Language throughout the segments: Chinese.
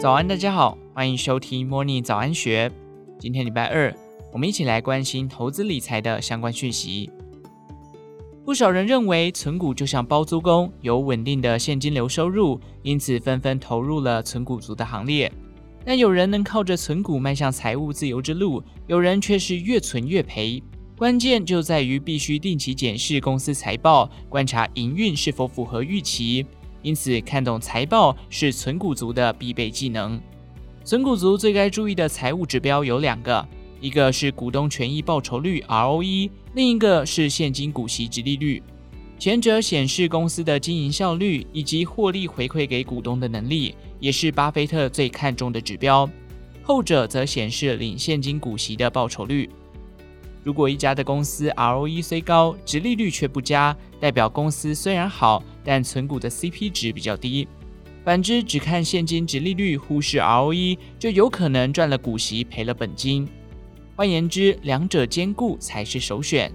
早安，大家好，欢迎收听 Morning 早安学。今天礼拜二，我们一起来关心投资理财的相关讯息。不少人认为存股就像包租公，有稳定的现金流收入，因此纷纷投入了存股族的行列。但有人能靠着存股迈向财务自由之路，有人却是越存越赔。关键就在于必须定期检视公司财报，观察营运是否符合预期。因此，看懂财报是存股族的必备技能。存股族最该注意的财务指标有两个，一个是股东权益报酬率 （ROE），另一个是现金股息殖利率。前者显示公司的经营效率以及获利回馈给股东的能力，也是巴菲特最看重的指标。后者则显示领现金股息的报酬率。如果一家的公司 ROE 虽高，殖利率却不佳，代表公司虽然好，但存股的 CP 值比较低。反之，只看现金殖利率，忽视 ROE，就有可能赚了股息，赔了本金。换言之，两者兼顾才是首选。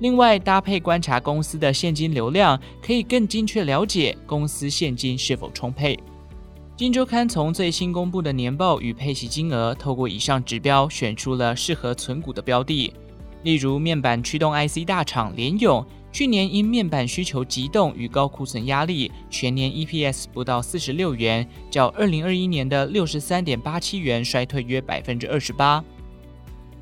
另外，搭配观察公司的现金流量，可以更精确了解公司现金是否充沛。金周刊从最新公布的年报与配息金额，透过以上指标，选出了适合存股的标的。例如，面板驱动 IC 大厂联咏，去年因面板需求急冻与高库存压力，全年 EPS 不到四十六元，较二零二一年的六十三点八七元衰退约百分之二十八。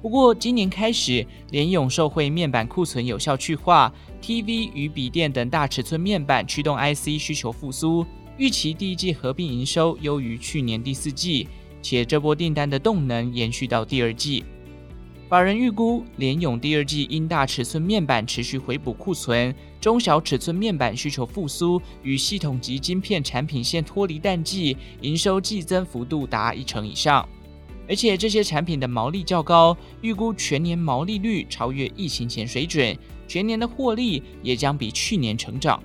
不过，今年开始，联咏受惠面板库存有效去化，TV 与笔电等大尺寸面板驱动 IC 需求复苏，预期第一季合并营收优于去年第四季，且这波订单的动能延续到第二季。法人预估，联咏第二季因大尺寸面板持续回补库存，中小尺寸面板需求复苏，与系统级晶片产品线脱离淡季，营收季增幅度达一成以上。而且这些产品的毛利较高，预估全年毛利率超越疫情前水准，全年的获利也将比去年成长。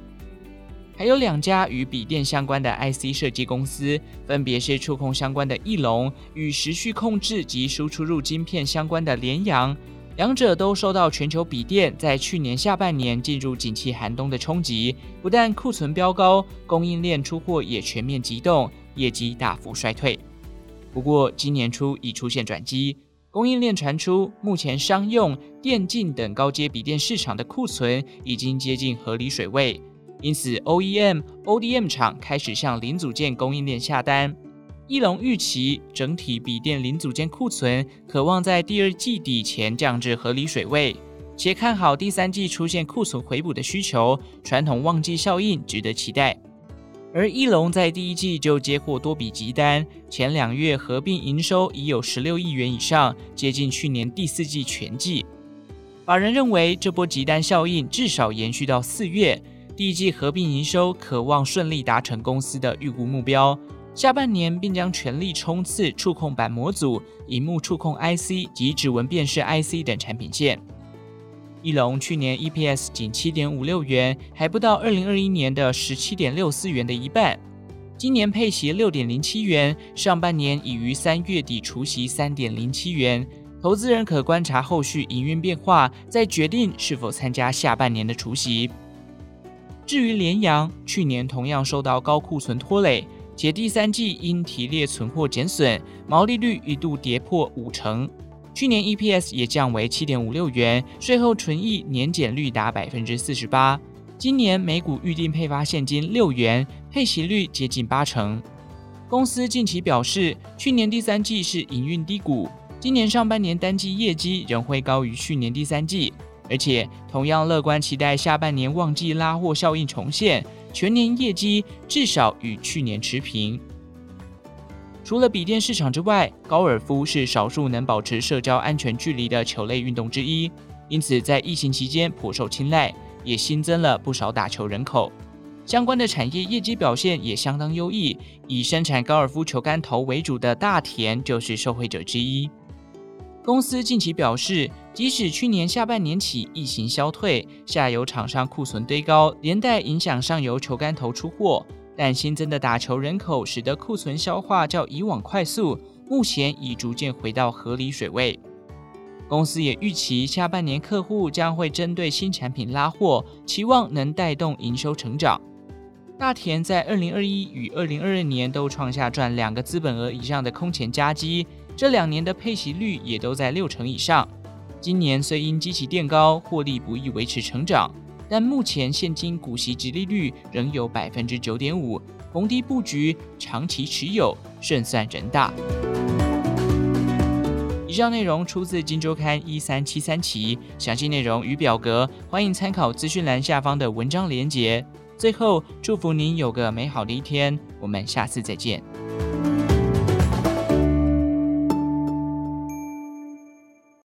还有两家与笔电相关的 IC 设计公司，分别是触控相关的翼龙与时序控制及输出入晶片相关的联阳，两者都受到全球笔电在去年下半年进入景气寒冬的冲击，不但库存飙高，供应链出货也全面急冻，业绩大幅衰退。不过今年初已出现转机，供应链传出目前商用、电竞等高阶笔电市场的库存已经接近合理水位。因此，OEM、ODM 厂开始向零组件供应链下单。义隆预期整体笔电零组件库存可望在第二季底前降至合理水位，且看好第三季出现库存回补的需求，传统旺季效应值得期待。而义隆在第一季就接获多笔急单，前两月合并营收已有十六亿元以上，接近去年第四季全季。法人认为，这波急单效应至少延续到四月。第一季合并营收可望顺利达成公司的预估目标，下半年并将全力冲刺触控板模组、荧幕触控 IC 及指纹辨识 IC 等产品线。翼龙去年 EPS 仅七点五六元，还不到二零二一年的十七点六四元的一半。今年配息六点零七元，上半年已于三月底除息三点零七元。投资人可观察后续营运变化，再决定是否参加下半年的除息。至于联阳，去年同样受到高库存拖累，且第三季因提列存货减损，毛利率一度跌破五成。去年 EPS 也降为七点五六元，税后纯益年减率达百分之四十八。今年每股预定配发现金六元，配息率接近八成。公司近期表示，去年第三季是营运低谷，今年上半年单季业绩仍会高于去年第三季。而且同样乐观，期待下半年旺季拉货效应重现，全年业绩至少与去年持平。除了笔电市场之外，高尔夫是少数能保持社交安全距离的球类运动之一，因此在疫情期间颇受青睐，也新增了不少打球人口。相关的产业业绩表现也相当优异，以生产高尔夫球杆头为主的大田就是受惠者之一。公司近期表示，即使去年下半年起疫情消退，下游厂商库存堆高，连带影响上游球杆头出货，但新增的打球人口使得库存消化较以往快速，目前已逐渐回到合理水位。公司也预期下半年客户将会针对新产品拉货，期望能带动营收成长。大田在二零二一与二零二二年都创下赚两个资本额以上的空前佳绩，这两年的配息率也都在六成以上。今年虽因基期垫高，获利不易维持成长，但目前现金股息殖利率仍有百分之九点五，逢低布局，长期持有，胜算人大。以上内容出自《金周刊》一三七三期，详细内容与表格欢迎参考资讯栏下方的文章连结。最后，祝福您有个美好的一天，我们下次再见。